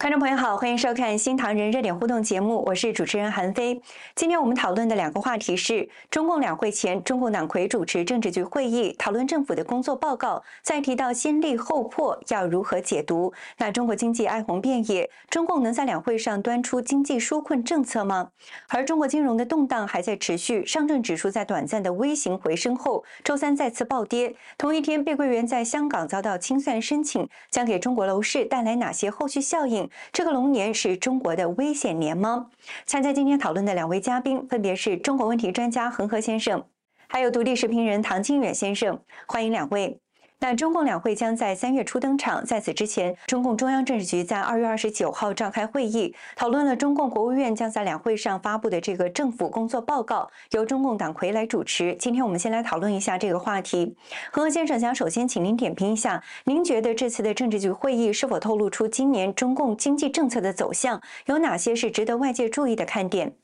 观众朋友好，欢迎收看《新唐人热点互动》节目，我是主持人韩飞。今天我们讨论的两个话题是：中共两会前，中共党魁主持政治局会议，讨论政府的工作报告，再提到先立后破要如何解读？那中国经济哀鸿遍野，中共能在两会上端出经济纾困政策吗？而中国金融的动荡还在持续，上证指数在短暂的微型回升后，周三再次暴跌。同一天，碧桂园在香港遭到清算申请，将给中国楼市带来哪些后续效应？这个龙年是中国的危险年吗？参加今天讨论的两位嘉宾分别是中国问题专家恒河先生，还有独立视频人唐金远先生，欢迎两位。那中共两会将在三月初登场。在此之前，中共中央政治局在二月二十九号召开会议，讨论了中共国务院将在两会上发布的这个政府工作报告，由中共党魁来主持。今天我们先来讨论一下这个话题。何先生，想首先请您点评一下，您觉得这次的政治局会议是否透露出今年中共经济政策的走向？有哪些是值得外界注意的看点？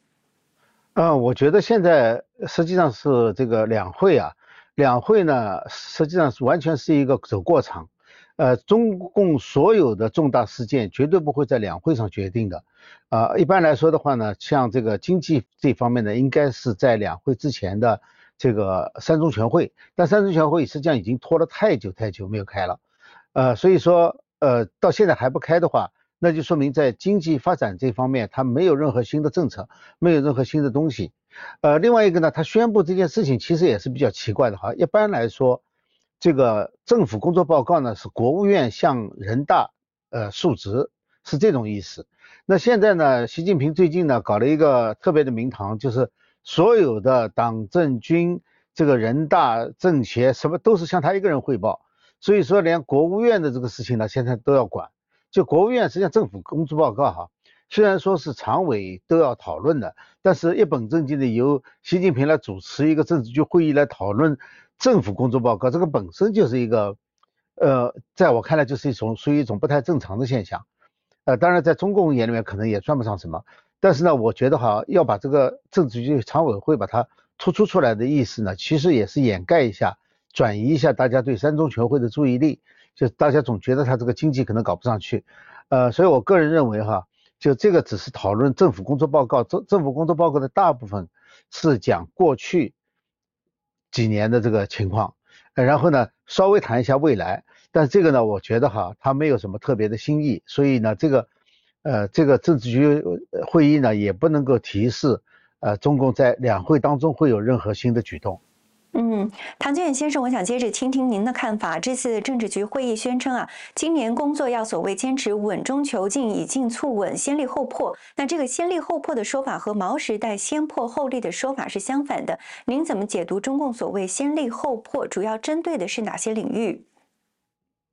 嗯，我觉得现在实际上是这个两会啊。两会呢，实际上是完全是一个走过场，呃，中共所有的重大事件绝对不会在两会上决定的，啊，一般来说的话呢，像这个经济这方面呢，应该是在两会之前的这个三中全会，但三中全会实际上已经拖了太久太久没有开了，呃，所以说，呃，到现在还不开的话。那就说明在经济发展这方面，它没有任何新的政策，没有任何新的东西。呃，另外一个呢，他宣布这件事情其实也是比较奇怪的哈。一般来说，这个政府工作报告呢是国务院向人大呃述职，是这种意思。那现在呢，习近平最近呢搞了一个特别的名堂，就是所有的党政军这个人大政协什么都是向他一个人汇报，所以说连国务院的这个事情呢现在都要管。就国务院实际上政府工作报告哈，虽然说是常委都要讨论的，但是一本正经的由习近平来主持一个政治局会议来讨论政府工作报告，这个本身就是一个，呃，在我看来就是一种属于一种不太正常的现象。呃，当然在中共眼里面可能也算不上什么，但是呢，我觉得哈要把这个政治局常委会把它突出出来的意思呢，其实也是掩盖一下，转移一下大家对三中全会的注意力。就大家总觉得他这个经济可能搞不上去，呃，所以我个人认为哈，就这个只是讨论政府工作报告，政政府工作报告的大部分是讲过去几年的这个情况，然后呢稍微谈一下未来，但这个呢我觉得哈，它没有什么特别的新意，所以呢这个呃这个政治局会议呢也不能够提示呃中共在两会当中会有任何新的举动。嗯，唐建远先生，我想接着听听您的看法。这次政治局会议宣称啊，今年工作要所谓坚持稳中求进，以进促稳，先立后破。那这个先立后破的说法和毛时代先破后立的说法是相反的。您怎么解读中共所谓先立后破？主要针对的是哪些领域？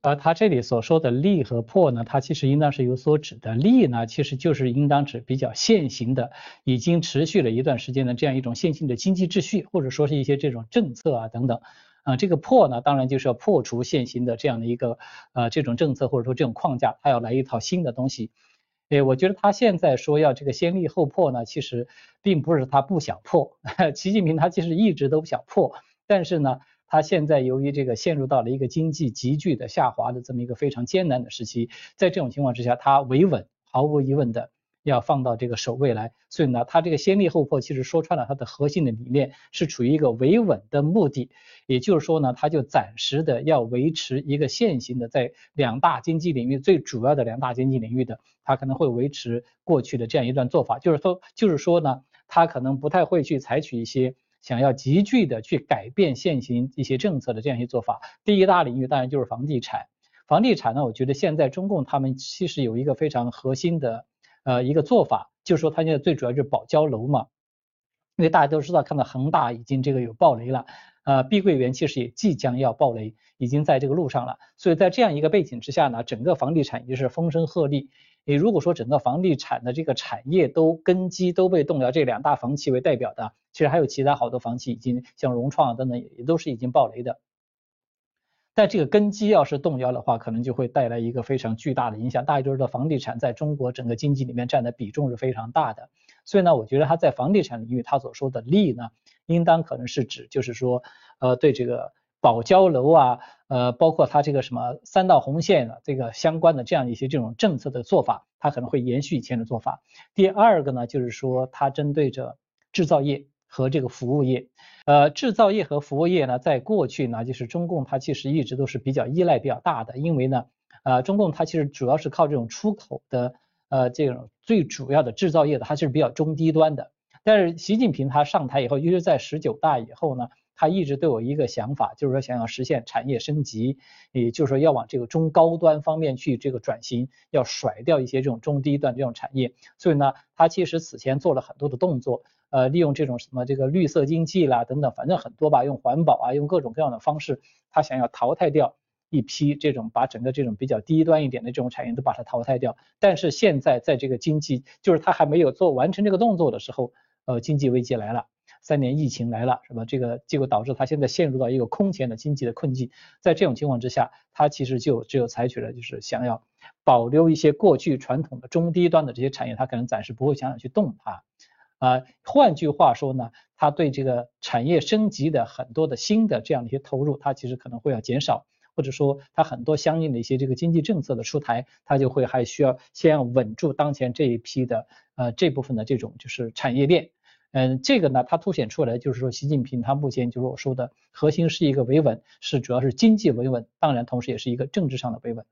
而他这里所说的利和破呢，它其实应当是有所指的。利呢，其实就是应当指比较现行的，已经持续了一段时间的这样一种现行的经济秩序，或者说是一些这种政策啊等等。啊，这个破呢，当然就是要破除现行的这样的一个呃这种政策或者说这种框架，他要来一套新的东西。诶，我觉得他现在说要这个先立后破呢，其实并不是他不想破，习近平他其实一直都不想破，但是呢。他现在由于这个陷入到了一个经济急剧的下滑的这么一个非常艰难的时期，在这种情况之下，他维稳毫无疑问的要放到这个首位来。所以呢，他这个先立后破其实说穿了，它的核心的理念是处于一个维稳的目的。也就是说呢，他就暂时的要维持一个现行的在两大经济领域最主要的两大经济领域的，他可能会维持过去的这样一段做法。就是说，就是说呢，他可能不太会去采取一些。想要急剧的去改变现行一些政策的这样一些做法，第一大领域当然就是房地产。房地产呢，我觉得现在中共他们其实有一个非常核心的呃一个做法，就是说他现在最主要就是保交楼嘛。因为大家都知道，看到恒大已经这个有暴雷了，呃，碧桂园其实也即将要暴雷，已经在这个路上了。所以在这样一个背景之下呢，整个房地产也是风声鹤唳。你如果说整个房地产的这个产业都根基都被动摇，这两大房企为代表的，其实还有其他好多房企已经像融创等等也都是已经暴雷的。但这个根基要是动摇的话，可能就会带来一个非常巨大的影响。大家都知道，房地产在中国整个经济里面占的比重是非常大的，所以呢，我觉得他在房地产领域他所说的利呢，应当可能是指就是说，呃，对这个保交楼啊。呃，包括它这个什么三道红线的这个相关的这样一些这种政策的做法，它可能会延续以前的做法。第二个呢，就是说它针对着制造业和这个服务业，呃，制造业和服务业呢，在过去呢，就是中共它其实一直都是比较依赖比较大的，因为呢，呃，中共它其实主要是靠这种出口的，呃，这种最主要的制造业的，它是比较中低端的。但是习近平他上台以后，尤其是在十九大以后呢。他一直都有一个想法，就是说想要实现产业升级，也就是说要往这个中高端方面去这个转型，要甩掉一些这种中低端这种产业。所以呢，他其实此前做了很多的动作，呃，利用这种什么这个绿色经济啦等等，反正很多吧，用环保啊，用各种各样的方式，他想要淘汰掉一批这种把整个这种比较低端一点的这种产业都把它淘汰掉。但是现在在这个经济，就是他还没有做完成这个动作的时候，呃，经济危机来了。三年疫情来了，是吧？这个结果导致他现在陷入到一个空前的经济的困境。在这种情况之下，他其实就只有采取了，就是想要保留一些过去传统的中低端的这些产业，他可能暂时不会想要去动它。啊，换句话说呢，他对这个产业升级的很多的新的这样的一些投入，他其实可能会要减少，或者说他很多相应的一些这个经济政策的出台，他就会还需要先要稳住当前这一批的呃这部分的这种就是产业链。嗯，这个呢，它凸显出来就是说，习近平他目前就是我说的核心是一个维稳，是主要是经济维稳，当然同时也是一个政治上的维稳。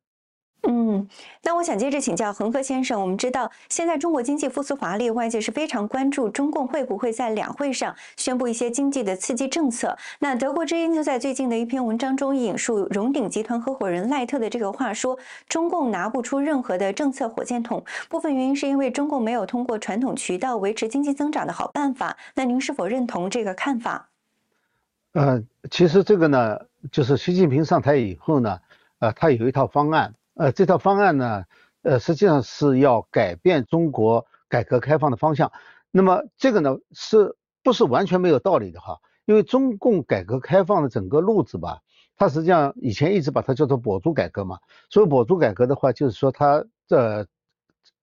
嗯，那我想接着请教恒河先生。我们知道现在中国经济复苏乏力，外界是非常关注中共会不会在两会上宣布一些经济的刺激政策。那德国之音就在最近的一篇文章中引述荣鼎集团合伙人赖特的这个话说：“中共拿不出任何的政策火箭筒，部分原因是因为中共没有通过传统渠道维持经济增长的好办法。”那您是否认同这个看法？呃，其实这个呢，就是习近平上台以后呢，呃，他有一套方案。呃，这套方案呢，呃，实际上是要改变中国改革开放的方向。那么这个呢，是不是完全没有道理的哈？因为中共改革开放的整个路子吧，它实际上以前一直把它叫做跛足改革嘛。所以跛足改革的话，就是说它这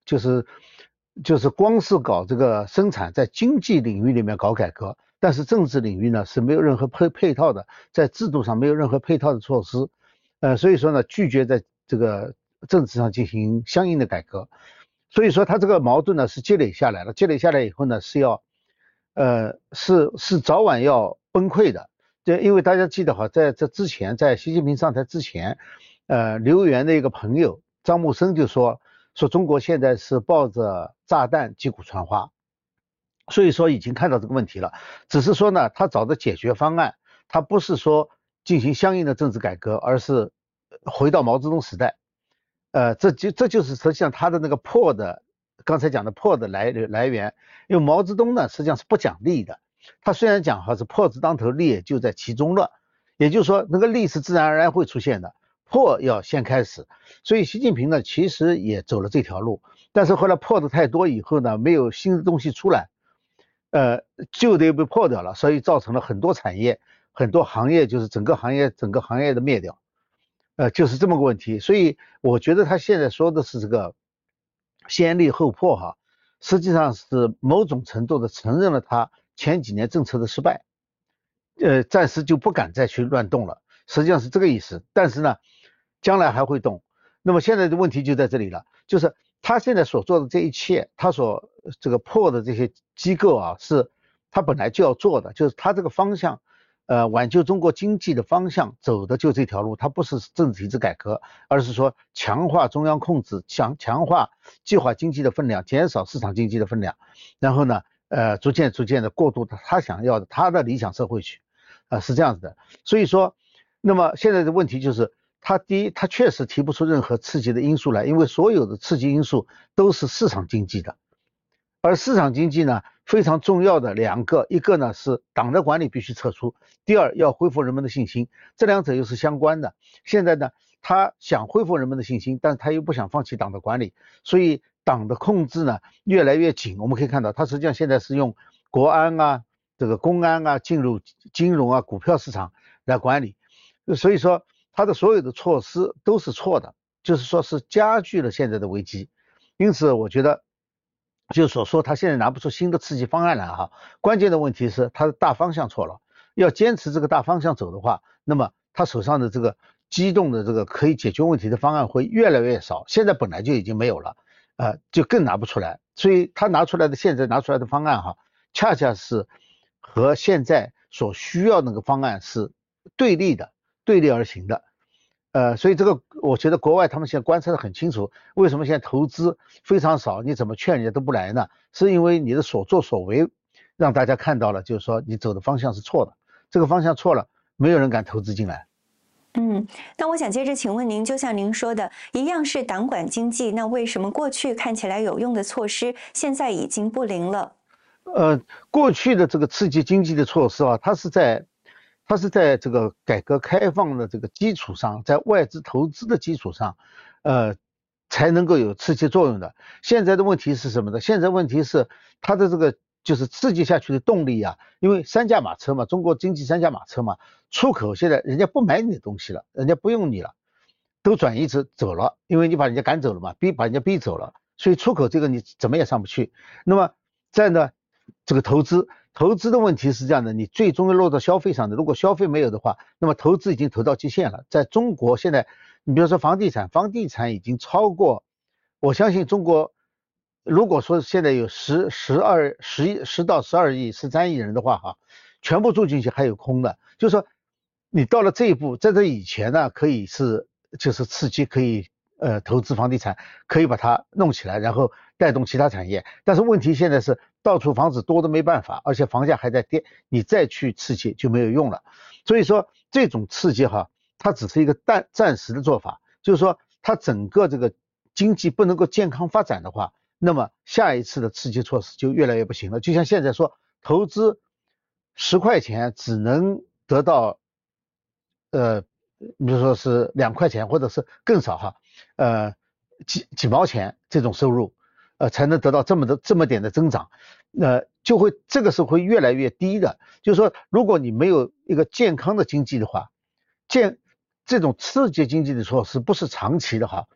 就是就是光是搞这个生产，在经济领域里面搞改革，但是政治领域呢是没有任何配配套的，在制度上没有任何配套的措施。呃，所以说呢，拒绝在这个政治上进行相应的改革，所以说他这个矛盾呢是积累下来了，积累下来以后呢是要，呃，是是早晚要崩溃的。这因为大家记得哈，在这之前，在习近平上台之前，呃，刘源的一个朋友张木生就说说中国现在是抱着炸弹击鼓传花，所以说已经看到这个问题了，只是说呢，他找的解决方案，他不是说进行相应的政治改革，而是。回到毛泽东时代，呃，这就这就是实际上他的那个破的，刚才讲的破的来来源，因为毛泽东呢实际上是不讲利的，他虽然讲哈是破字当头，利就在其中了，也就是说那个利是自然而然会出现的，破要先开始，所以习近平呢其实也走了这条路，但是后来破的太多以后呢，没有新的东西出来，呃，旧的又被破掉了，所以造成了很多产业、很多行业就是整个行业整个行业的灭掉。呃，就是这么个问题，所以我觉得他现在说的是这个先立后破哈，实际上是某种程度的承认了他前几年政策的失败，呃，暂时就不敢再去乱动了，实际上是这个意思。但是呢，将来还会动。那么现在的问题就在这里了，就是他现在所做的这一切，他所这个破的这些机构啊，是他本来就要做的，就是他这个方向。呃，挽救中国经济的方向走的就这条路，它不是政治体制改革，而是说强化中央控制，强强化计划经济的分量，减少市场经济的分量，然后呢，呃，逐渐逐渐的过渡到他想要的他的理想社会去，啊，是这样子的。所以说，那么现在的问题就是，他第一，他确实提不出任何刺激的因素来，因为所有的刺激因素都是市场经济的，而市场经济呢？非常重要的两个，一个呢是党的管理必须撤出，第二要恢复人们的信心，这两者又是相关的。现在呢，他想恢复人们的信心，但是他又不想放弃党的管理，所以党的控制呢越来越紧。我们可以看到，他实际上现在是用国安啊、这个公安啊进入金融啊、股票市场来管理，所以说他的所有的措施都是错的，就是说是加剧了现在的危机。因此，我觉得。就所说，他现在拿不出新的刺激方案来哈。关键的问题是他的大方向错了。要坚持这个大方向走的话，那么他手上的这个机动的这个可以解决问题的方案会越来越少。现在本来就已经没有了，呃，就更拿不出来。所以他拿出来的现在拿出来的方案哈，恰恰是和现在所需要那个方案是对立的，对立而行的。呃，所以这个我觉得国外他们现在观察的很清楚，为什么现在投资非常少，你怎么劝人家都不来呢？是因为你的所作所为让大家看到了，就是说你走的方向是错的，这个方向错了，没有人敢投资进来。嗯，那我想接着请问您，就像您说的一样是党管经济，那为什么过去看起来有用的措施，现在已经不灵了？呃，过去的这个刺激经济的措施啊，它是在它是在这个改革开放的这个基础上，在外资投资的基础上，呃，才能够有刺激作用的。现在的问题是什么呢？现在问题是它的这个。就是刺激下去的动力啊，因为三驾马车嘛，中国经济三驾马车嘛，出口现在人家不买你的东西了，人家不用你了，都转移走走了，因为你把人家赶走了嘛，逼把人家逼走了，所以出口这个你怎么也上不去。那么在呢，这个投资投资的问题是这样的，你最终要落到消费上的，如果消费没有的话，那么投资已经投到极限了。在中国现在，你比如说房地产，房地产已经超过，我相信中国。如果说现在有十十二十亿十到十二亿十三亿人的话，哈，全部住进去还有空的，就是说你到了这一步，在这以前呢，可以是就是刺激，可以呃投资房地产，可以把它弄起来，然后带动其他产业。但是问题现在是到处房子多的没办法，而且房价还在跌，你再去刺激就没有用了。所以说这种刺激哈，它只是一个暂暂时的做法，就是说它整个这个经济不能够健康发展的话。那么下一次的刺激措施就越来越不行了。就像现在说，投资十块钱只能得到，呃，比如说是两块钱，或者是更少哈，呃，几几毛钱这种收入，呃，才能得到这么的这么点的增长，那就会这个是会越来越低的。就是说，如果你没有一个健康的经济的话，健这种刺激经济的措施不是长期的哈。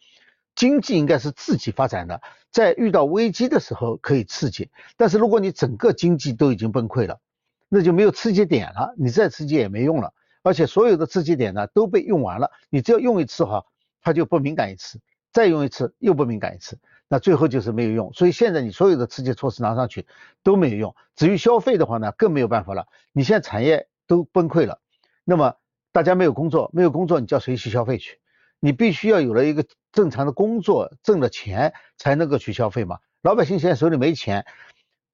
经济应该是自己发展的，在遇到危机的时候可以刺激，但是如果你整个经济都已经崩溃了，那就没有刺激点了，你再刺激也没用了，而且所有的刺激点呢都被用完了，你只要用一次哈，它就不敏感一次，再用一次又不敏感一次，那最后就是没有用。所以现在你所有的刺激措施拿上去都没有用，至于消费的话呢，更没有办法了。你现在产业都崩溃了，那么大家没有工作，没有工作，你叫谁去消费去？你必须要有了一个正常的工作，挣了钱才能够去消费嘛。老百姓现在手里没钱，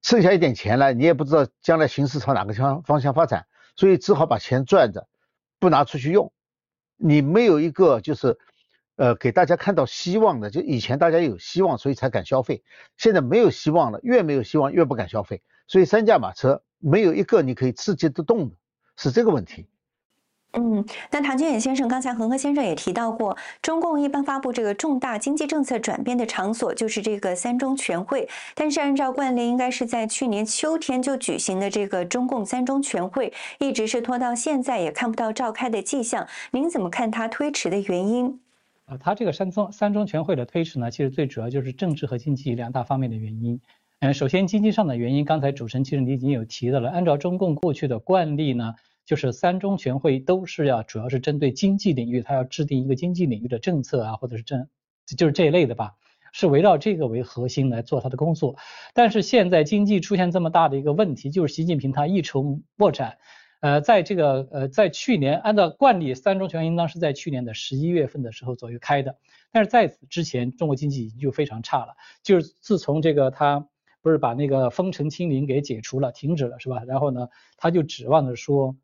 剩下一点钱了，你也不知道将来形势朝哪个方方向发展，所以只好把钱赚着，不拿出去用。你没有一个就是呃给大家看到希望的，就以前大家有希望，所以才敢消费，现在没有希望了，越没有希望越不敢消费。所以三驾马车没有一个你可以刺激得动的，是这个问题。嗯，那唐军远先生刚才恒河先生也提到过，中共一般发布这个重大经济政策转变的场所就是这个三中全会。但是按照惯例，应该是在去年秋天就举行的这个中共三中全会，一直是拖到现在也看不到召开的迹象。您怎么看它推迟的原因？啊，它这个三中三中全会的推迟呢，其实最主要就是政治和经济两大方面的原因。嗯，首先经济上的原因，刚才主持人其实你已经有提到了，按照中共过去的惯例呢。就是三中全会都是要主要是针对经济领域，它要制定一个经济领域的政策啊，或者是政，就是这一类的吧，是围绕这个为核心来做它的工作。但是现在经济出现这么大的一个问题，就是习近平他一筹莫展。呃，在这个呃，在去年按照惯例，三中全会应当是在去年的十一月份的时候左右开的，但是在此之前，中国经济已经就非常差了。就是自从这个他不是把那个封城清零给解除了、停止了，是吧？然后呢，他就指望着说。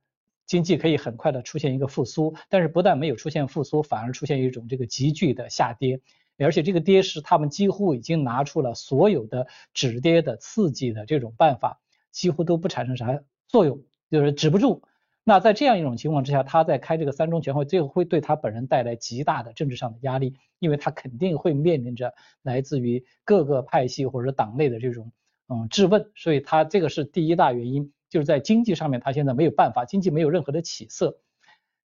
经济可以很快的出现一个复苏，但是不但没有出现复苏，反而出现一种这个急剧的下跌，而且这个跌是他们几乎已经拿出了所有的止跌的刺激的这种办法，几乎都不产生啥作用，就是止不住。那在这样一种情况之下，他在开这个三中全会，最后会对他本人带来极大的政治上的压力，因为他肯定会面临着来自于各个派系或者党内的这种嗯质问，所以他这个是第一大原因。就是在经济上面，他现在没有办法，经济没有任何的起色。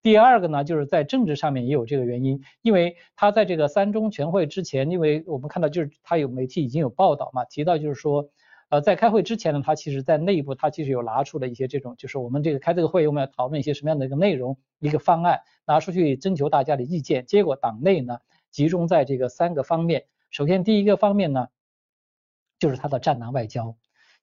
第二个呢，就是在政治上面也有这个原因，因为他在这个三中全会之前，因为我们看到就是他有媒体已经有报道嘛，提到就是说，呃，在开会之前呢，他其实在内部他其实有拿出了一些这种，就是我们这个开这个会，我们要讨论一些什么样的一个内容，一个方案拿出去征求大家的意见。结果党内呢集中在这个三个方面，首先第一个方面呢就是他的战狼外交。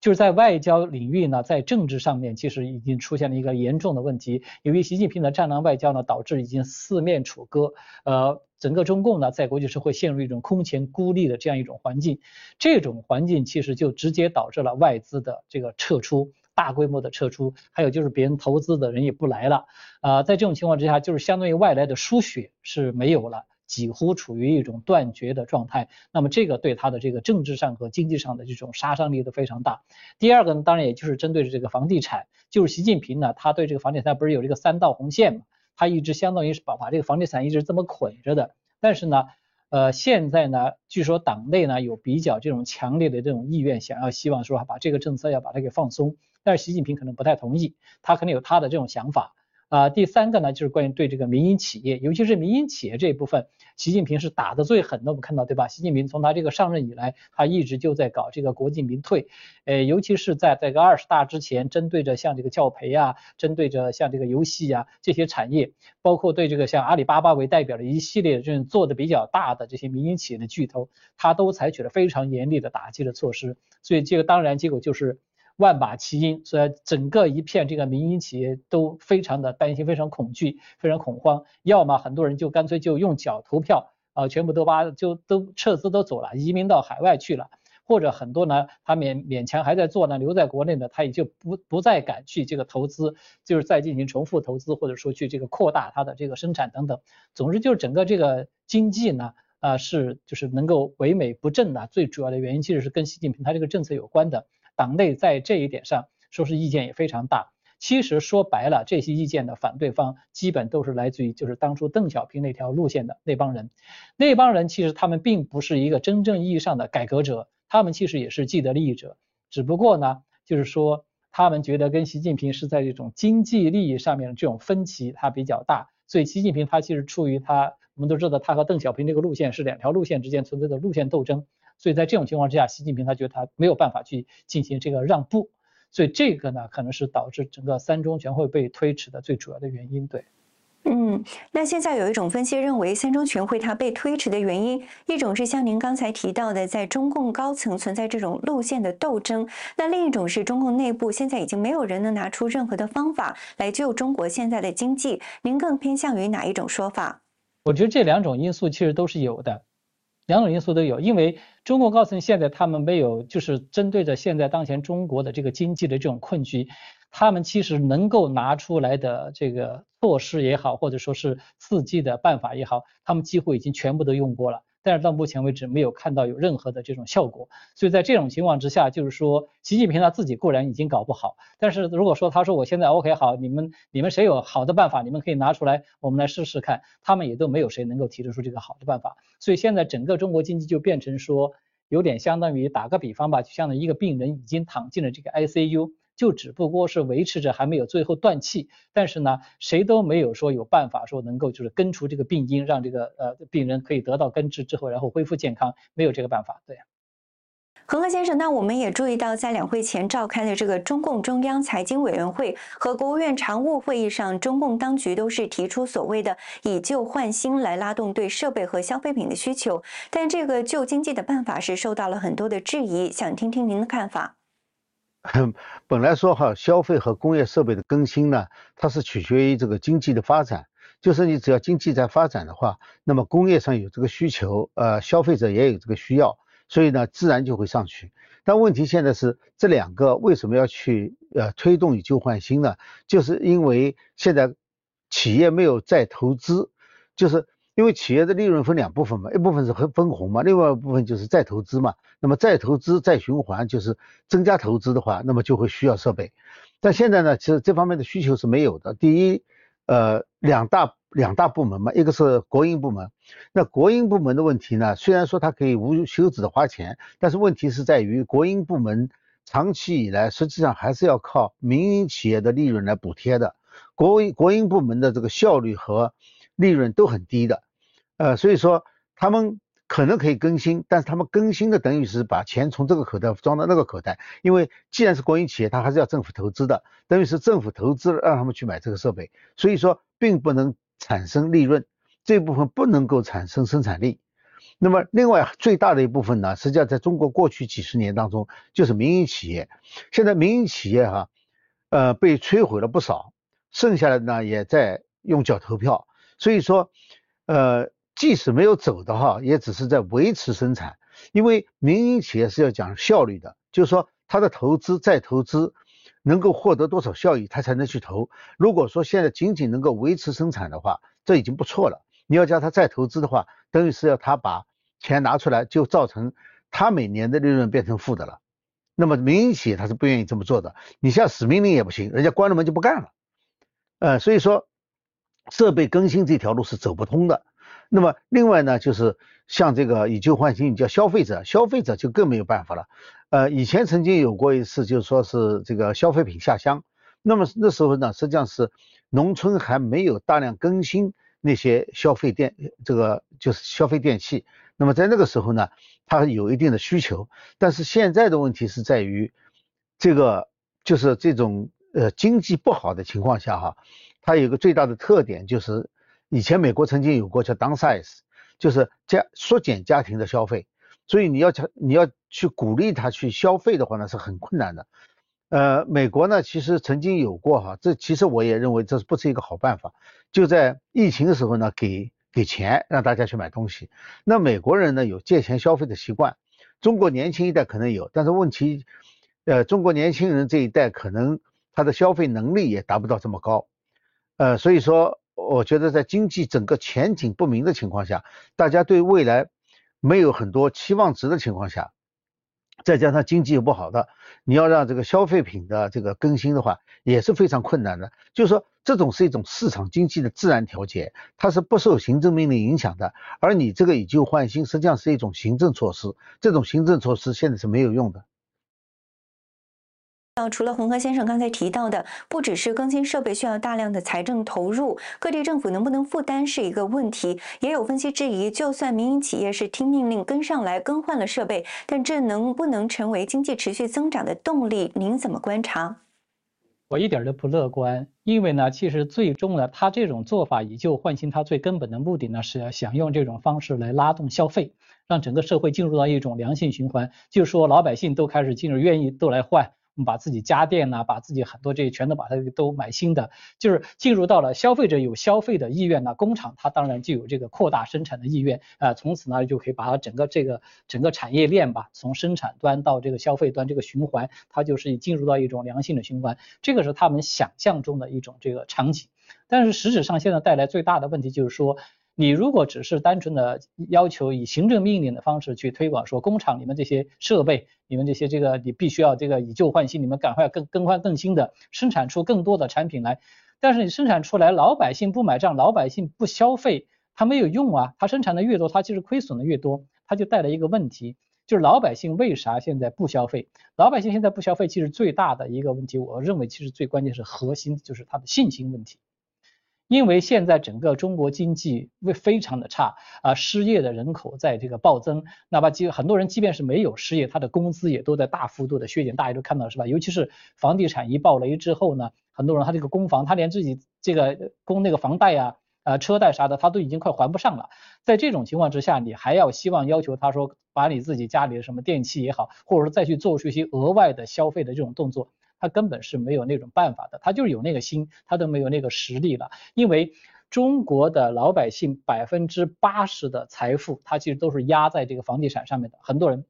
就是在外交领域呢，在政治上面其实已经出现了一个严重的问题。由于习近平的战狼外交呢，导致已经四面楚歌，呃，整个中共呢在国际社会陷入一种空前孤立的这样一种环境。这种环境其实就直接导致了外资的这个撤出，大规模的撤出，还有就是别人投资的人也不来了。啊，在这种情况之下，就是相当于外来的输血是没有了。几乎处于一种断绝的状态，那么这个对他的这个政治上和经济上的这种杀伤力都非常大。第二个呢，当然也就是针对这个房地产，就是习近平呢，他对这个房地产不是有这个三道红线嘛，他一直相当于是把把这个房地产一直这么捆着的。但是呢，呃，现在呢，据说党内呢有比较这种强烈的这种意愿，想要希望说把这个政策要把它给放松，但是习近平可能不太同意，他可能有他的这种想法。啊，第三个呢，就是关于对这个民营企业，尤其是民营企业这一部分，习近平是打的最狠的。我们看到，对吧？习近平从他这个上任以来，他一直就在搞这个国进民退，呃，尤其是在这个二十大之前，针对着像这个教培啊，针对着像这个游戏啊这些产业，包括对这个像阿里巴巴为代表的一系列这种做的比较大的这些民营企业的巨头，他都采取了非常严厉的打击的措施。所以这个当然结果就是。万马齐喑，所以整个一片这个民营企业都非常的担心，非常恐惧，非常恐慌。要么很多人就干脆就用脚投票，啊，全部都把就都撤资都走了，移民到海外去了。或者很多呢，他勉勉强还在做呢，留在国内呢，他也就不不再敢去这个投资，就是再进行重复投资，或者说去这个扩大它的这个生产等等。总之就是整个这个经济呢，啊是就是能够萎靡不振的，最主要的原因其实是跟习近平他这个政策有关的。党内在这一点上，说是意见也非常大。其实说白了，这些意见的反对方基本都是来自于就是当初邓小平那条路线的那帮人。那帮人其实他们并不是一个真正意义上的改革者，他们其实也是既得利益者。只不过呢，就是说他们觉得跟习近平是在这种经济利益上面的这种分歧它比较大，所以习近平他其实出于他，我们都知道他和邓小平这个路线是两条路线之间存在的路线斗争。所以在这种情况之下，习近平他觉得他没有办法去进行这个让步，所以这个呢可能是导致整个三中全会被推迟的最主要的原因。对，嗯，那现在有一种分析认为，三中全会它被推迟的原因，一种是像您刚才提到的，在中共高层存在这种路线的斗争，那另一种是中共内部现在已经没有人能拿出任何的方法来救中国现在的经济。您更偏向于哪一种说法？我觉得这两种因素其实都是有的。两种因素都有，因为中国高层现在他们没有，就是针对着现在当前中国的这个经济的这种困局，他们其实能够拿出来的这个措施也好，或者说是刺激的办法也好，他们几乎已经全部都用过了。但是到目前为止没有看到有任何的这种效果，所以在这种情况之下，就是说习近平他自己固然已经搞不好，但是如果说他说我现在 OK 好，你们你们谁有好的办法，你们可以拿出来，我们来试试看，他们也都没有谁能够提得出这个好的办法，所以现在整个中国经济就变成说有点相当于打个比方吧，就相当于一个病人已经躺进了这个 ICU。就只不过是维持着还没有最后断气，但是呢，谁都没有说有办法说能够就是根除这个病因，让这个呃病人可以得到根治之后，然后恢复健康，没有这个办法。对，恒河先生，那我们也注意到，在两会前召开的这个中共中央财经委员会和国务院常务会议上，中共当局都是提出所谓的以旧换新来拉动对设备和消费品的需求，但这个救经济的办法是受到了很多的质疑，想听听您的看法。本来说哈，消费和工业设备的更新呢，它是取决于这个经济的发展。就是你只要经济在发展的话，那么工业上有这个需求，呃，消费者也有这个需要，所以呢，自然就会上去。但问题现在是这两个为什么要去呃推动以旧换新呢？就是因为现在企业没有再投资，就是。因为企业的利润分两部分嘛，一部分是分分红嘛，另外一部分就是再投资嘛。那么再投资再循环，就是增加投资的话，那么就会需要设备。但现在呢，其实这方面的需求是没有的。第一，呃，两大两大部门嘛，一个是国营部门。那国营部门的问题呢，虽然说它可以无休止的花钱，但是问题是在于国营部门长期以来实际上还是要靠民营企业的利润来补贴的。国国营部门的这个效率和利润都很低的，呃，所以说他们可能可以更新，但是他们更新的等于是把钱从这个口袋装到那个口袋，因为既然是国营企业，它还是要政府投资的，等于是政府投资让他们去买这个设备，所以说并不能产生利润，这部分不能够产生生产力。那么另外最大的一部分呢，实际上在中国过去几十年当中就是民营企业，现在民营企业哈，呃被摧毁了不少，剩下的呢也在用脚投票，所以说，呃。即使没有走的话，也只是在维持生产，因为民营企业是要讲效率的，就是说他的投资再投资能够获得多少效益，他才能去投。如果说现在仅仅能够维持生产的话，这已经不错了。你要叫他再投资的话，等于是要他把钱拿出来，就造成他每年的利润变成负的了。那么民营企业他是不愿意这么做的。你像史命令也不行，人家关了门就不干了。呃，所以说设备更新这条路是走不通的。那么另外呢，就是像这个以旧换新，你叫消费者，消费者就更没有办法了。呃，以前曾经有过一次，就是说是这个消费品下乡，那么那时候呢，实际上是农村还没有大量更新那些消费电，这个就是消费电器。那么在那个时候呢，它有一定的需求。但是现在的问题是在于，这个就是这种呃经济不好的情况下哈，它有个最大的特点就是。以前美国曾经有过叫 downsize，就是家缩减家庭的消费，所以你要强你要去鼓励他去消费的话呢是很困难的。呃，美国呢其实曾经有过哈，这其实我也认为这是不是一个好办法。就在疫情的时候呢，给给钱让大家去买东西。那美国人呢有借钱消费的习惯，中国年轻一代可能有，但是问题，呃，中国年轻人这一代可能他的消费能力也达不到这么高，呃，所以说。我觉得在经济整个前景不明的情况下，大家对未来没有很多期望值的情况下，再加上经济又不好的，你要让这个消费品的这个更新的话，也是非常困难的。就是说，这种是一种市场经济的自然调节，它是不受行政命令影响的。而你这个以旧换新，实际上是一种行政措施，这种行政措施现在是没有用的。呃，除了洪河先生刚才提到的，不只是更新设备需要大量的财政投入，各地政府能不能负担是一个问题。也有分析质疑，就算民营企业是听命令跟上来更换了设备，但这能不能成为经济持续增长的动力？您怎么观察？我一点都不乐观，因为呢，其实最终呢，他这种做法以旧换新，他最根本的目的呢，是要想用这种方式来拉动消费，让整个社会进入到一种良性循环，就说老百姓都开始进入，愿意都来换。把自己家电呐，把自己很多这些全都把它都买新的，就是进入到了消费者有消费的意愿呢，工厂它当然就有这个扩大生产的意愿啊，从此呢就可以把它整个这个整个产业链吧，从生产端到这个消费端这个循环，它就是进入到一种良性的循环，这个是他们想象中的一种这个场景，但是实质上现在带来最大的问题就是说。你如果只是单纯的要求以行政命令的方式去推广，说工厂你们这些设备，你们这些这个你必须要这个以旧换新，你们赶快更更换更新的，生产出更多的产品来。但是你生产出来，老百姓不买账，老百姓不消费，它没有用啊。它生产的越多，它其实亏损的越多，它就带来一个问题，就是老百姓为啥现在不消费？老百姓现在不消费，其实最大的一个问题，我认为其实最关键是核心就是他的信心问题。因为现在整个中国经济为非常的差啊，失业的人口在这个暴增，哪怕即很多人即便是没有失业，他的工资也都在大幅度的削减，大家都看到是吧？尤其是房地产一暴雷之后呢，很多人他这个供房，他连自己这个供那个房贷呀、啊车贷啥的，他都已经快还不上了。在这种情况之下，你还要希望要求他说把你自己家里的什么电器也好，或者说再去做出一些额外的消费的这种动作。他根本是没有那种办法的，他就是有那个心，他都没有那个实力了。因为中国的老百姓百分之八十的财富，他其实都是压在这个房地产上面的。很多人，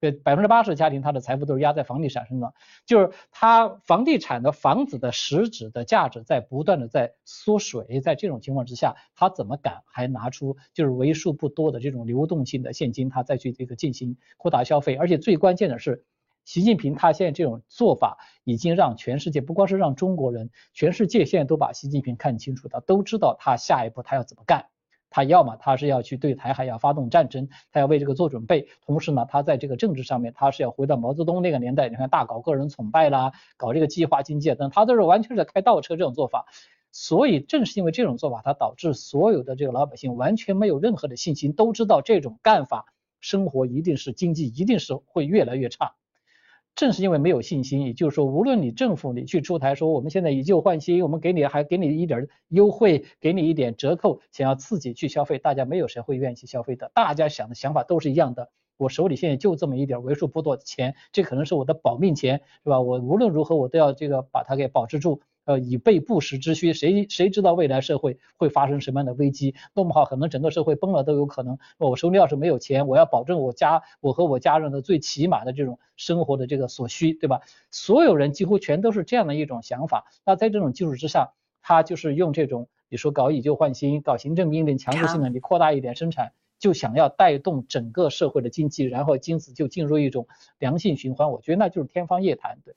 对百分之八十的家庭，他的财富都是压在房地产身上，就是他房地产的房子的实质的价值在不断的在缩水。在这种情况之下，他怎么敢还拿出就是为数不多的这种流动性的现金，他再去这个进行扩大消费？而且最关键的是。习近平他现在这种做法，已经让全世界，不光是让中国人，全世界现在都把习近平看清楚的，都知道他下一步他要怎么干。他要么他是要去对台海要发动战争，他要为这个做准备。同时呢，他在这个政治上面，他是要回到毛泽东那个年代，你看大搞个人崇拜啦，搞这个计划经济等，他都是完全是在开倒车这种做法。所以正是因为这种做法，它导致所有的这个老百姓完全没有任何的信心，都知道这种干法，生活一定是经济一定是会越来越差。正是因为没有信心，也就是说，无论你政府你去出台说我们现在以旧换新，我们给你还给你一点优惠，给你一点折扣，想要刺激去消费，大家没有谁会愿意去消费的。大家想的想法都是一样的，我手里现在就这么一点为数不多的钱，这可能是我的保命钱，是吧？我无论如何我都要这个把它给保持住。呃，以备不时之需，谁谁知道未来社会会发生什么样的危机？弄不好可能整个社会崩了都有可能。我手里要是没有钱，我要保证我家我和我家人的最起码的这种生活的这个所需，对吧？所有人几乎全都是这样的一种想法。那在这种基础之上，他就是用这种，你说搞以旧换新，搞行政命令强制性的，你扩大一点生产，就想要带动整个社会的经济，然后因此就进入一种良性循环。我觉得那就是天方夜谭，对。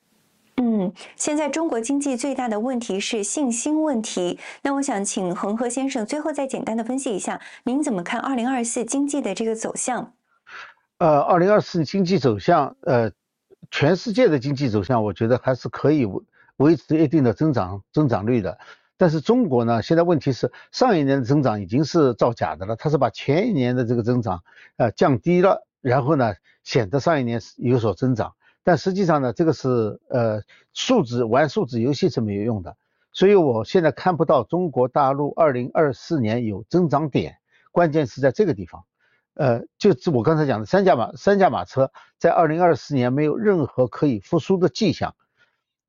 嗯，现在中国经济最大的问题是信心问题。那我想请恒河先生最后再简单的分析一下，您怎么看二零二四经济的这个走向？呃，二零二四经济走向，呃，全世界的经济走向，我觉得还是可以维维持一定的增长增长率的。但是中国呢，现在问题是上一年的增长已经是造假的了，它是把前一年的这个增长呃降低了，然后呢显得上一年是有所增长。但实际上呢，这个是呃数字玩数字游戏是没有用的，所以我现在看不到中国大陆二零二四年有增长点，关键是在这个地方，呃，就是我刚才讲的三驾马三驾马车在二零二四年没有任何可以复苏的迹象，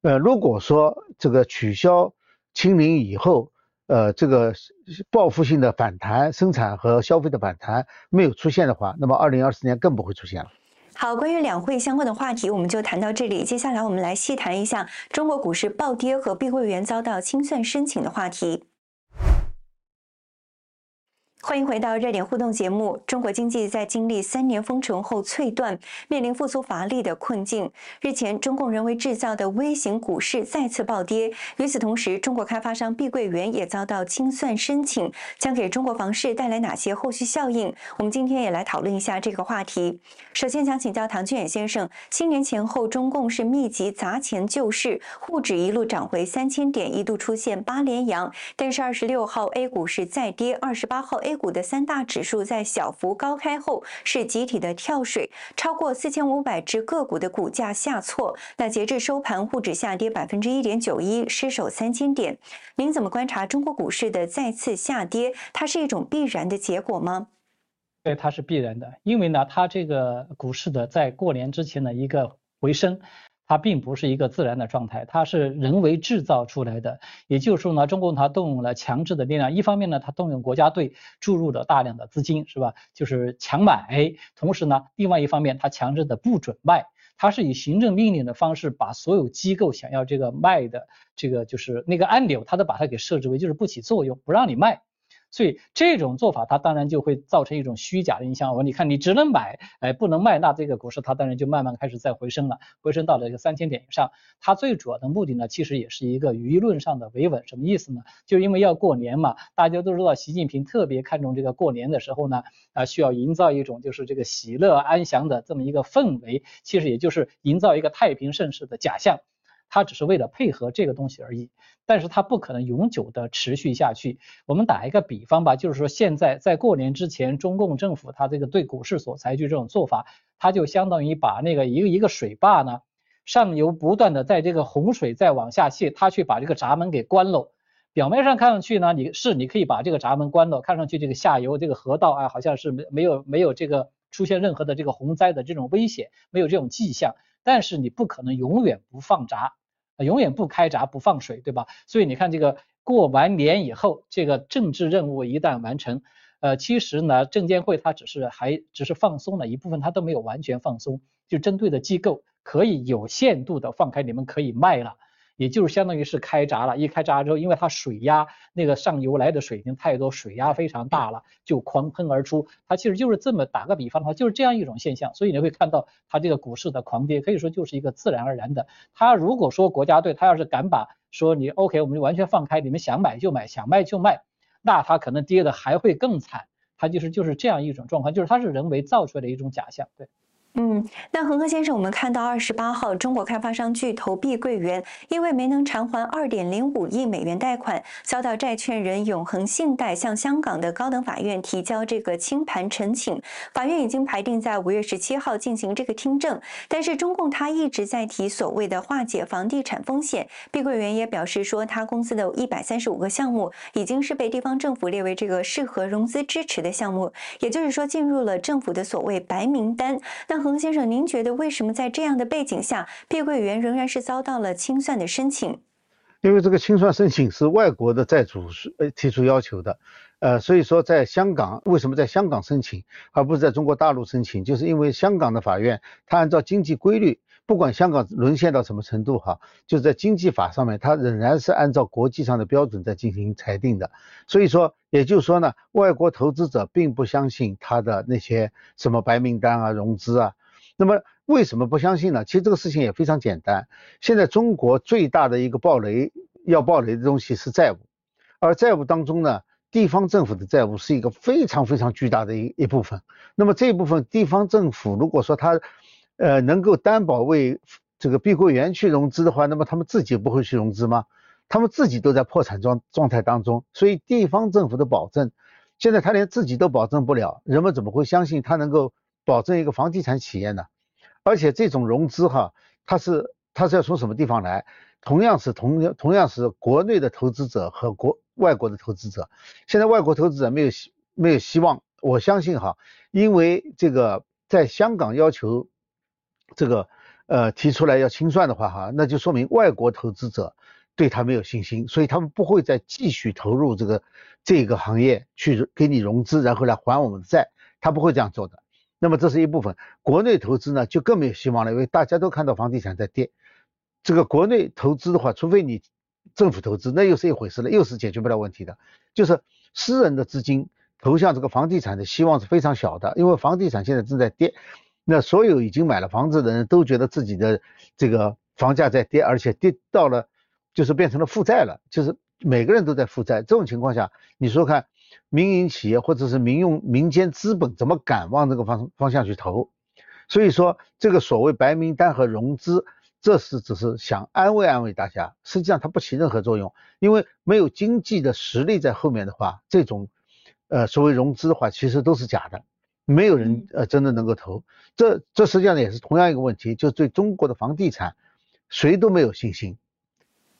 呃，如果说这个取消清零以后，呃，这个报复性的反弹生产和消费的反弹没有出现的话，那么二零二四年更不会出现了。好，关于两会相关的话题，我们就谈到这里。接下来，我们来细谈一下中国股市暴跌和碧桂园遭到清算申请的话题。欢迎回到热点互动节目。中国经济在经历三年封城后脆断，面临复苏乏力的困境。日前，中共人为制造的微型股市再次暴跌。与此同时，中国开发商碧桂园也遭到清算申请，将给中国房市带来哪些后续效应？我们今天也来讨论一下这个话题。首先想请教唐俊远先生，新年前后，中共是密集砸钱救市，沪指一路涨回三千点，一度出现八连阳。但是二十六号 A 股是再跌，二十八号 A。股的三大指数在小幅高开后是集体的跳水，超过四千五百只个股的股价下挫。那截至收盘，沪指下跌百分之一点九一，失守三千点。您怎么观察中国股市的再次下跌？它是一种必然的结果吗？对，它是必然的，因为呢，它这个股市的在过年之前的一个回升。它并不是一个自然的状态，它是人为制造出来的。也就是说呢，中共它动用了强制的力量，一方面呢，它动用国家队注入了大量的资金，是吧？就是强买。同时呢，另外一方面，它强制的不准卖，它是以行政命令的方式把所有机构想要这个卖的这个就是那个按钮，它都把它给设置为就是不起作用，不让你卖。所以这种做法，它当然就会造成一种虚假的印象。我你看，你只能买，哎，不能卖，那这个股市它当然就慢慢开始在回升了，回升到了一个三千点以上。它最主要的目的呢，其实也是一个舆论上的维稳。什么意思呢？就因为要过年嘛，大家都知道，习近平特别看重这个过年的时候呢，啊，需要营造一种就是这个喜乐安详的这么一个氛围，其实也就是营造一个太平盛世的假象。它只是为了配合这个东西而已，但是它不可能永久的持续下去。我们打一个比方吧，就是说现在在过年之前，中共政府它这个对股市所采取这种做法，它就相当于把那个一个一个水坝呢，上游不断的在这个洪水在往下泄，它去把这个闸门给关了。表面上看上去呢，你是你可以把这个闸门关了，看上去这个下游这个河道啊，好像是没没有没有这个出现任何的这个洪灾的这种危险，没有这种迹象。但是你不可能永远不放闸，永远不开闸不放水，对吧？所以你看这个过完年以后，这个政治任务一旦完成，呃，其实呢，证监会它只是还只是放松了一部分，它都没有完全放松，就针对的机构可以有限度的放开，你们可以卖了。也就是相当于是开闸了，一开闸之后，因为它水压那个上游来的水已经太多，水压非常大了，就狂喷而出。它其实就是这么打个比方的话，就是这样一种现象。所以你会看到它这个股市的狂跌，可以说就是一个自然而然的。它如果说国家队，它要是敢把说你 OK，我们就完全放开，你们想买就买，想卖就卖，那它可能跌的还会更惨。它就是就是这样一种状况，就是它是人为造出来的一种假象，对。嗯。那恒河先生，我们看到二十八号，中国开发商巨头碧桂园因为没能偿还二点零五亿美元贷款，遭到债权人永恒信贷向香港的高等法院提交这个清盘陈请，法院已经排定在五月十七号进行这个听证。但是中共他一直在提所谓的化解房地产风险，碧桂园也表示说，他公司的一百三十五个项目已经是被地方政府列为这个适合融资支持的项目，也就是说进入了政府的所谓白名单。那恒先生，您觉得为什么在这样的背景下，碧桂园仍然是遭到了清算的申请？因为这个清算申请是外国的债主呃提出要求的，呃，所以说在香港为什么在香港申请，而不是在中国大陆申请，就是因为香港的法院它按照经济规律。不管香港沦陷到什么程度，哈，就在经济法上面，它仍然是按照国际上的标准在进行裁定的。所以说，也就是说呢，外国投资者并不相信它的那些什么白名单啊、融资啊。那么为什么不相信呢？其实这个事情也非常简单。现在中国最大的一个暴雷要暴雷的东西是债务，而债务当中呢，地方政府的债务是一个非常非常巨大的一一部分。那么这一部分地方政府，如果说它呃，能够担保为这个碧桂园去融资的话，那么他们自己不会去融资吗？他们自己都在破产状状态当中，所以地方政府的保证，现在他连自己都保证不了，人们怎么会相信他能够保证一个房地产企业呢？而且这种融资哈，它是它是要从什么地方来？同样是同样同样是国内的投资者和国外国的投资者，现在外国投资者没有希没有希望，我相信哈，因为这个在香港要求。这个呃提出来要清算的话哈，那就说明外国投资者对他没有信心，所以他们不会再继续投入这个这个行业去给你融资，然后来还我们的债，他不会这样做的。那么这是一部分，国内投资呢就更没有希望了，因为大家都看到房地产在跌。这个国内投资的话，除非你政府投资，那又是一回事了，又是解决不了问题的。就是私人的资金投向这个房地产的希望是非常小的，因为房地产现在正在跌。那所有已经买了房子的人都觉得自己的这个房价在跌，而且跌到了就是变成了负债了，就是每个人都在负债。这种情况下，你说看民营企业或者是民用民间资本怎么敢往这个方方向去投？所以说这个所谓白名单和融资，这是只是想安慰安慰大家，实际上它不起任何作用，因为没有经济的实力在后面的话，这种呃所谓融资的话其实都是假的。没有人呃真的能够投，这这实际上也是同样一个问题，就对中国的房地产，谁都没有信心。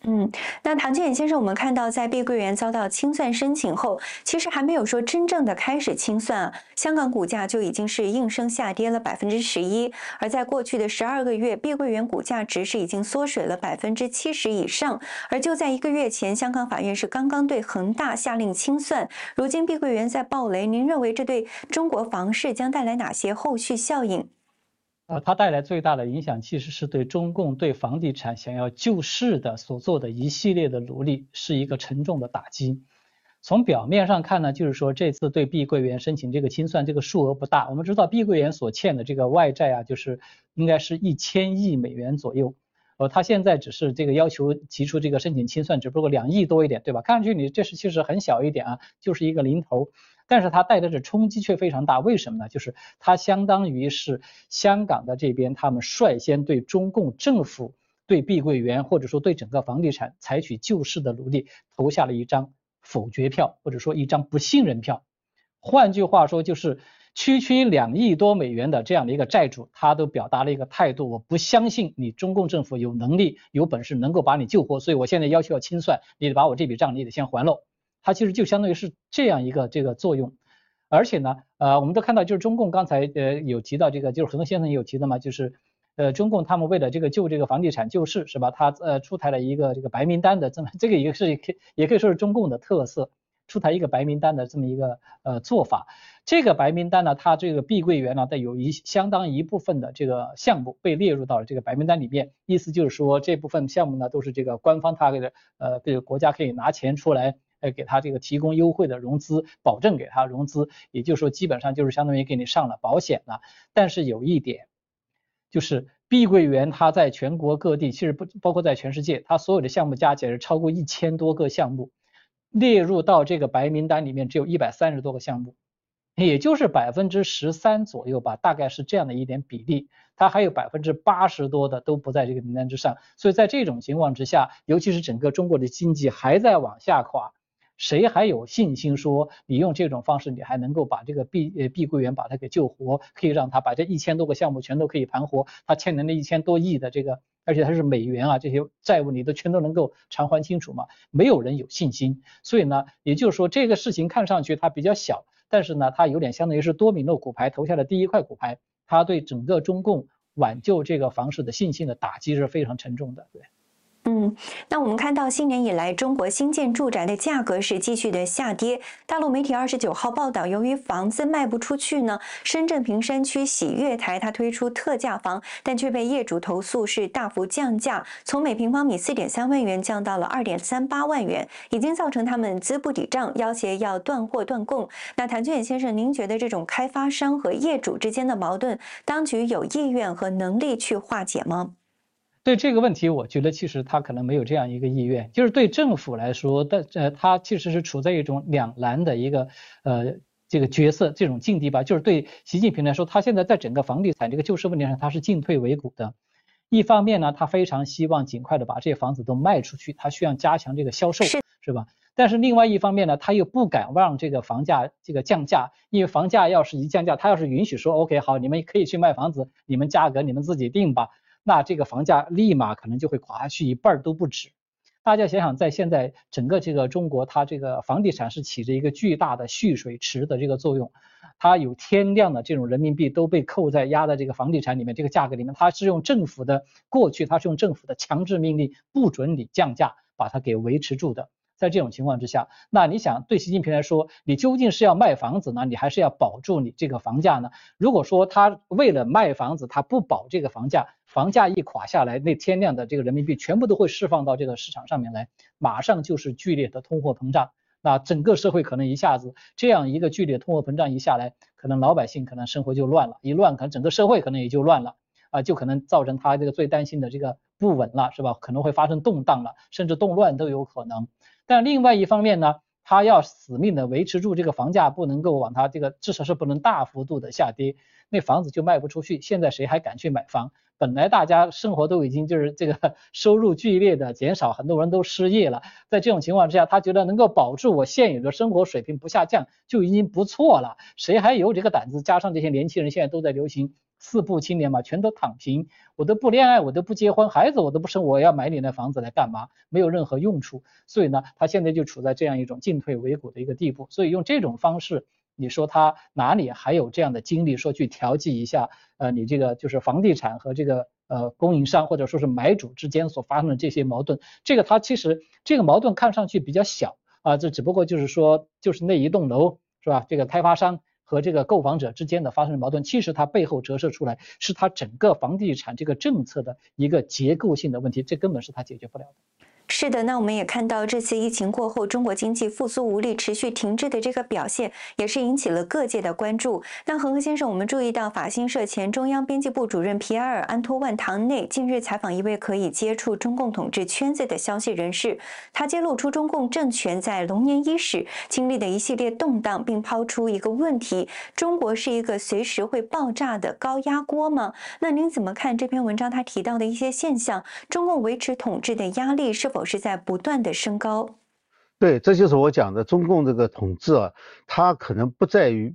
嗯，那唐建远先生，我们看到在碧桂园遭到清算申请后，其实还没有说真正的开始清算啊，香港股价就已经是应声下跌了百分之十一，而在过去的十二个月，碧桂园股价值是已经缩水了百分之七十以上，而就在一个月前，香港法院是刚刚对恒大下令清算，如今碧桂园在暴雷，您认为这对中国房市将带来哪些后续效应？呃，它带来最大的影响，其实是对中共对房地产想要救市的所做的一系列的努力，是一个沉重的打击。从表面上看呢，就是说这次对碧桂园申请这个清算，这个数额不大。我们知道碧桂园所欠的这个外债啊，就是应该是一千亿美元左右。呃，他现在只是这个要求提出这个申请清算，只不过两亿多一点，对吧？看上去你这是其实很小一点啊，就是一个零头。但是它带来的冲击却非常大，为什么呢？就是它相当于是香港的这边，他们率先对中共政府、对碧桂园或者说对整个房地产采取救市的努力投下了一张否决票，或者说一张不信任票。换句话说，就是区区两亿多美元的这样的一个债主，他都表达了一个态度：我不相信你中共政府有能力、有本事能够把你救活，所以我现在要求要清算，你得把我这笔账你得先还喽。它其实就相当于是这样一个这个作用，而且呢，呃，我们都看到，就是中共刚才呃有提到这个，就是何东先生也有提到嘛，就是呃中共他们为了这个救这个房地产救市是吧？他呃出台了一个这个白名单的这么 这个也是可也可以说是中共的特色，出台一个白名单的这么一个呃做法。这个白名单呢，它这个碧桂园呢，带有一相当一部分的这个项目被列入到了这个白名单里面，意思就是说这部分项目呢都是这个官方他给的呃这个国家可以拿钱出来。给他这个提供优惠的融资，保证给他融资，也就是说，基本上就是相当于给你上了保险了。但是有一点，就是碧桂园它在全国各地，其实不包括在全世界，它所有的项目加起来是超过一千多个项目，列入到这个白名单里面只有一百三十多个项目，也就是百分之十三左右吧，大概是这样的一点比例。它还有百分之八十多的都不在这个名单之上。所以在这种情况之下，尤其是整个中国的经济还在往下垮。谁还有信心说你用这种方式，你还能够把这个碧呃碧桂园把它给救活，可以让他把这一千多个项目全都可以盘活，他欠的那一千多亿的这个，而且他是美元啊，这些债务你都全都能够偿还清楚吗？没有人有信心。所以呢，也就是说这个事情看上去它比较小，但是呢，它有点相当于是多米诺骨牌投下的第一块骨牌，它对整个中共挽救这个房市的信心的打击是非常沉重的，对。嗯，那我们看到新年以来，中国新建住宅的价格是继续的下跌。大陆媒体二十九号报道，由于房子卖不出去呢，深圳坪山区喜悦台它推出特价房，但却被业主投诉是大幅降价，从每平方米四点三万元降到了二点三八万元，已经造成他们资不抵账，要挟要断货断供。那谭俊远先生，您觉得这种开发商和业主之间的矛盾，当局有意愿和能力去化解吗？对这个问题，我觉得其实他可能没有这样一个意愿，就是对政府来说，但呃，他其实是处在一种两难的一个呃这个角色这种境地吧。就是对习近平来说，他现在在整个房地产这个救市问题上，他是进退维谷的。一方面呢，他非常希望尽快的把这些房子都卖出去，他需要加强这个销售，是吧？但是另外一方面呢，他又不敢让这个房价这个降价，因为房价要是一降价，他要是允许说 OK 好，你们可以去卖房子，你们价格你们自己定吧。那这个房价立马可能就会垮下去一半都不止。大家想想，在现在整个这个中国，它这个房地产是起着一个巨大的蓄水池的这个作用，它有天量的这种人民币都被扣在压在这个房地产里面这个价格里面，它是用政府的过去，它是用政府的强制命令不准你降价，把它给维持住的。在这种情况之下，那你想对习近平来说，你究竟是要卖房子呢，你还是要保住你这个房价呢？如果说他为了卖房子，他不保这个房价，房价一垮下来，那天量的这个人民币全部都会释放到这个市场上面来，马上就是剧烈的通货膨胀，那整个社会可能一下子这样一个剧烈通货膨胀一下来，可能老百姓可能生活就乱了，一乱可能整个社会可能也就乱了啊，就可能造成他这个最担心的这个不稳了，是吧？可能会发生动荡了，甚至动乱都有可能。但另外一方面呢，他要死命的维持住这个房价，不能够往他这个至少是不能大幅度的下跌，那房子就卖不出去。现在谁还敢去买房？本来大家生活都已经就是这个 收入剧烈的减少，很多人都失业了。在这种情况之下，他觉得能够保住我现有的生活水平不下降就已经不错了。谁还有这个胆子？加上这些年轻人现在都在流行。四不青年嘛，全都躺平，我都不恋爱，我都不结婚，孩子我都不生，我要买你那房子来干嘛？没有任何用处。所以呢，他现在就处在这样一种进退维谷的一个地步。所以用这种方式，你说他哪里还有这样的精力说去调剂一下？呃，你这个就是房地产和这个呃供应商或者说是买主之间所发生的这些矛盾，这个他其实这个矛盾看上去比较小啊，这只不过就是说就是那一栋楼是吧？这个开发商。和这个购房者之间的发生矛盾，其实它背后折射出来是它整个房地产这个政策的一个结构性的问题，这根本是它解决不了的。是的，那我们也看到这次疫情过后，中国经济复苏无力、持续停滞的这个表现，也是引起了各界的关注。那恒河先生，我们注意到法新社前中央编辑部主任皮埃尔·安托万·唐内近日采访一位可以接触中共统治圈子的消息人士，他揭露出中共政权在龙年伊始经历的一系列动荡，并抛出一个问题：中国是一个随时会爆炸的高压锅吗？那您怎么看这篇文章他提到的一些现象？中共维持统治的压力是？是在不断的升高，对，这就是我讲的中共这个统治啊，它可能不在于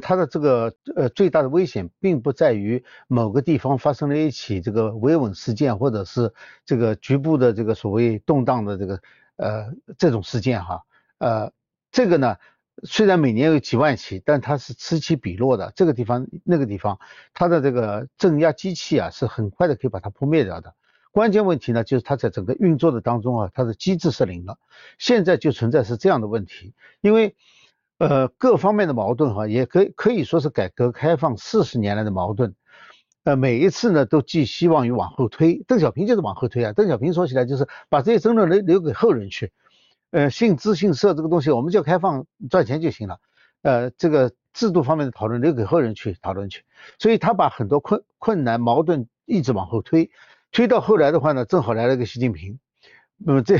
它的这个呃最大的危险，并不在于某个地方发生了一起这个维稳事件，或者是这个局部的这个所谓动荡的这个呃这种事件哈，呃这个呢虽然每年有几万起，但它是此起彼落的，这个地方那个地方它的这个镇压机器啊是很快的可以把它扑灭掉的。关键问题呢，就是它在整个运作的当中啊，它的机制失灵了。现在就存在是这样的问题，因为呃各方面的矛盾哈，也可以可以说是改革开放四十年来的矛盾，呃每一次呢都寄希望于往后推。邓小平就是往后推啊，邓小平说起来就是把这些争论留留给后人去，呃信资信社这个东西我们就开放赚钱就行了，呃这个制度方面的讨论留给后人去讨论去，所以他把很多困困难矛盾一直往后推。推到后来的话呢，正好来了个习近平，那么这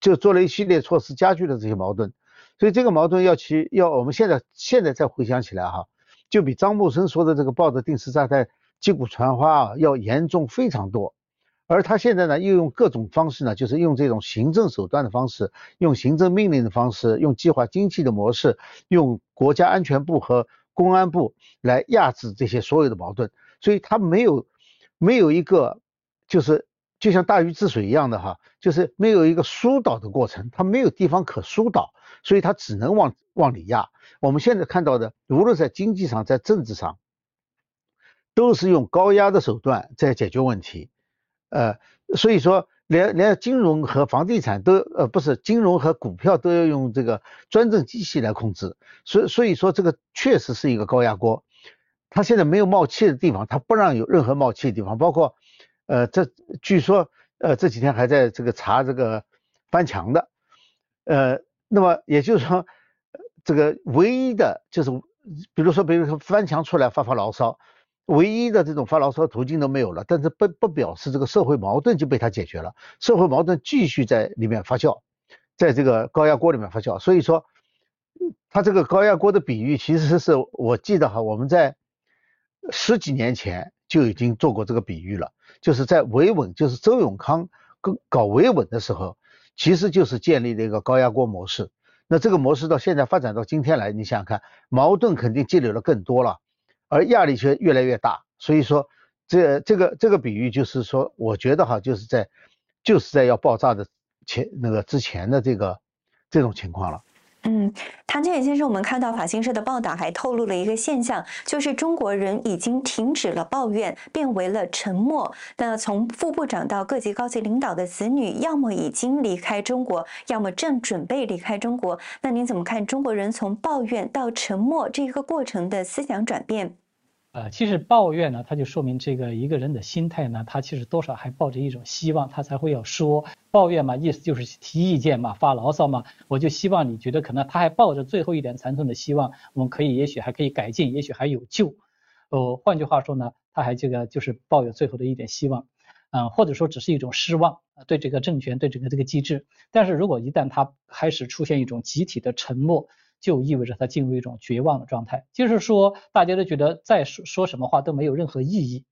就做了一系列措施，加剧了这些矛盾。所以这个矛盾要去要我们现在现在再回想起来哈，就比张木生说的这个抱着定时炸弹击鼓传花啊要严重非常多。而他现在呢，又用各种方式呢，就是用这种行政手段的方式，用行政命令的方式，用计划经济的模式，用国家安全部和公安部来压制这些所有的矛盾。所以他没有没有一个就是就像大禹治水一样的哈，就是没有一个疏导的过程，它没有地方可疏导，所以它只能往往里压。我们现在看到的，无论在经济上，在政治上，都是用高压的手段在解决问题。呃，所以说连连金融和房地产都呃不是金融和股票都要用这个专政机器来控制，所以所以说这个确实是一个高压锅。他现在没有冒气的地方，他不让有任何冒气的地方，包括呃这据说呃这几天还在这个查这个翻墙的，呃那么也就是说这个唯一的就是比如说比如说翻墙出来发发牢骚。唯一的这种发牢骚途径都没有了，但是不不表示这个社会矛盾就被他解决了，社会矛盾继续在里面发酵，在这个高压锅里面发酵。所以说，他这个高压锅的比喻，其实是我记得哈，我们在十几年前就已经做过这个比喻了，就是在维稳，就是周永康搞搞维稳的时候，其实就是建立了一个高压锅模式。那这个模式到现在发展到今天来，你想想看，矛盾肯定积累了更多了。而压力却越来越大，所以说这这个这个比喻就是说，我觉得哈，就是在就是在要爆炸的前那个之前的这个这种情况了。嗯，唐建远先生，我们看到法新社的报道还透露了一个现象，就是中国人已经停止了抱怨，变为了沉默。那从副部长到各级高级领导的子女，要么已经离开中国，要么正准备离开中国。那您怎么看中国人从抱怨到沉默这一个过程的思想转变？呃，其实抱怨呢，它就说明这个一个人的心态呢，他其实多少还抱着一种希望，他才会要说抱怨嘛，意思就是提意见嘛，发牢骚嘛。我就希望你觉得可能他还抱着最后一点残存的希望，我们可以也许还可以改进，也许还有救。呃，换句话说呢，他还这个就是抱有最后的一点希望，嗯，或者说只是一种失望对这个政权，对整个这个机制。但是如果一旦他开始出现一种集体的沉默，就意味着他进入一种绝望的状态，就是说大家都觉得再说说什么话都没有任何意义，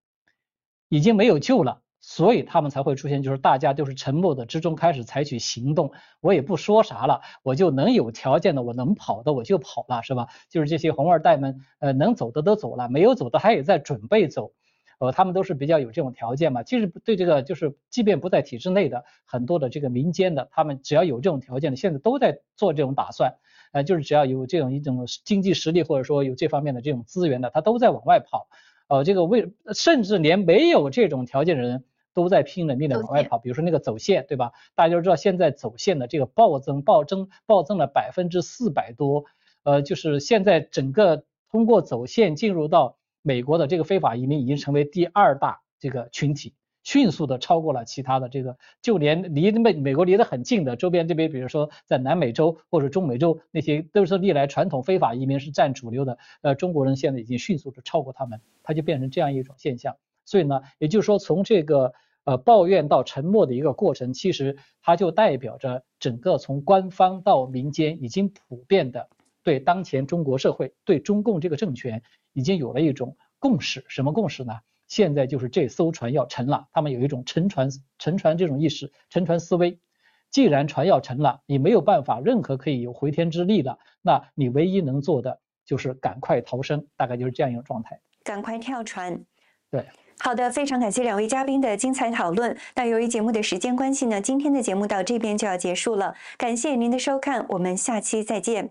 已经没有救了，所以他们才会出现，就是大家都是沉默的之中开始采取行动，我也不说啥了，我就能有条件的，我能跑的我就跑了，是吧？就是这些红二代们，呃，能走的都走了，没有走的他也在准备走，呃，他们都是比较有这种条件嘛。其实对这个就是，即便不在体制内的很多的这个民间的，他们只要有这种条件的，现在都在做这种打算。呃，就是只要有这种一种经济实力，或者说有这方面的这种资源的，他都在往外跑。呃，这个为甚至连没有这种条件的人都在拼了命的往外跑。比如说那个走线，对吧？大家都知道现在走线的这个暴增、暴增、暴增了百分之四百多。呃，就是现在整个通过走线进入到美国的这个非法移民已经成为第二大这个群体。迅速的超过了其他的这个，就连离美美国离得很近的周边这边，比如说在南美洲或者中美洲那些，都是历来传统非法移民是占主流的，呃，中国人现在已经迅速的超过他们，它就变成这样一种现象。所以呢，也就是说从这个呃抱怨到沉默的一个过程，其实它就代表着整个从官方到民间已经普遍的对当前中国社会对中共这个政权已经有了一种共识。什么共识呢？现在就是这艘船要沉了，他们有一种沉船沉船这种意识，沉船思维。既然船要沉了，你没有办法任何可以有回天之力了，那你唯一能做的就是赶快逃生，大概就是这样一种状态。赶快跳船。对，好的，非常感谢两位嘉宾的精彩讨论。那由于节目的时间关系呢，今天的节目到这边就要结束了。感谢您的收看，我们下期再见。